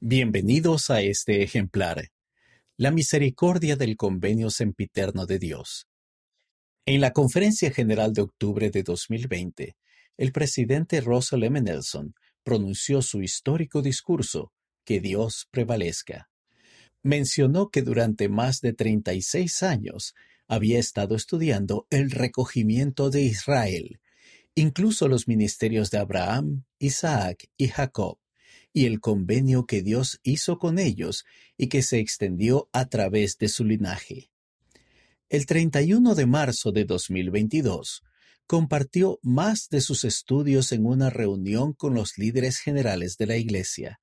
Bienvenidos a este ejemplar. La misericordia del convenio sempiterno de Dios. En la Conferencia General de octubre de 2020, el presidente Russell M. Nelson pronunció su histórico discurso, Que Dios prevalezca. Mencionó que durante más de 36 años había estado estudiando el recogimiento de Israel, incluso los ministerios de Abraham, Isaac y Jacob y el convenio que Dios hizo con ellos y que se extendió a través de su linaje. El 31 de marzo de 2022, compartió más de sus estudios en una reunión con los líderes generales de la Iglesia.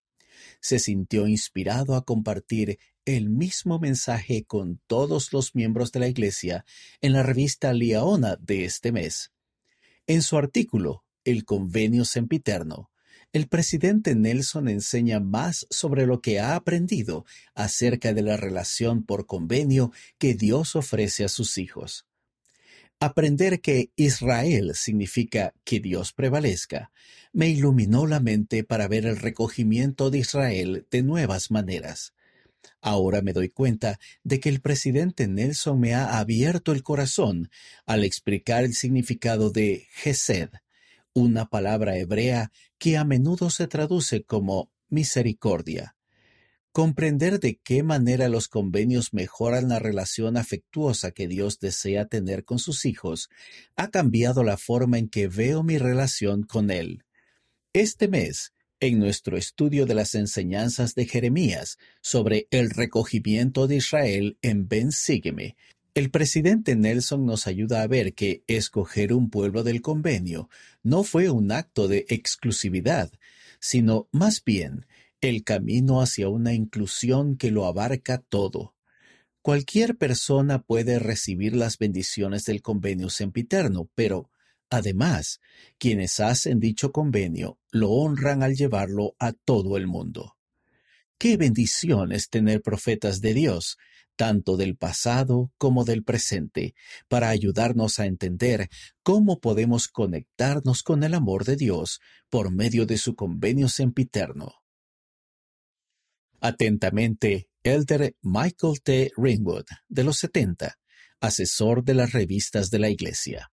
Se sintió inspirado a compartir el mismo mensaje con todos los miembros de la Iglesia en la revista Liaona de este mes. En su artículo, El Convenio Sempiterno, el presidente Nelson enseña más sobre lo que ha aprendido acerca de la relación por convenio que Dios ofrece a sus hijos. Aprender que Israel significa que Dios prevalezca me iluminó la mente para ver el recogimiento de Israel de nuevas maneras. Ahora me doy cuenta de que el presidente Nelson me ha abierto el corazón al explicar el significado de Gesed, una palabra hebrea que a menudo se traduce como misericordia. Comprender de qué manera los convenios mejoran la relación afectuosa que Dios desea tener con sus hijos ha cambiado la forma en que veo mi relación con Él. Este mes, en nuestro estudio de las enseñanzas de Jeremías sobre el recogimiento de Israel en Ben Sígueme, el presidente Nelson nos ayuda a ver que escoger un pueblo del convenio no fue un acto de exclusividad, sino más bien el camino hacia una inclusión que lo abarca todo. Cualquier persona puede recibir las bendiciones del convenio sempiterno, pero, además, quienes hacen dicho convenio lo honran al llevarlo a todo el mundo. Qué bendición es tener profetas de Dios tanto del pasado como del presente, para ayudarnos a entender cómo podemos conectarnos con el amor de Dios por medio de su convenio sempiterno. Atentamente, Elder Michael T. Ringwood, de los 70, asesor de las revistas de la Iglesia.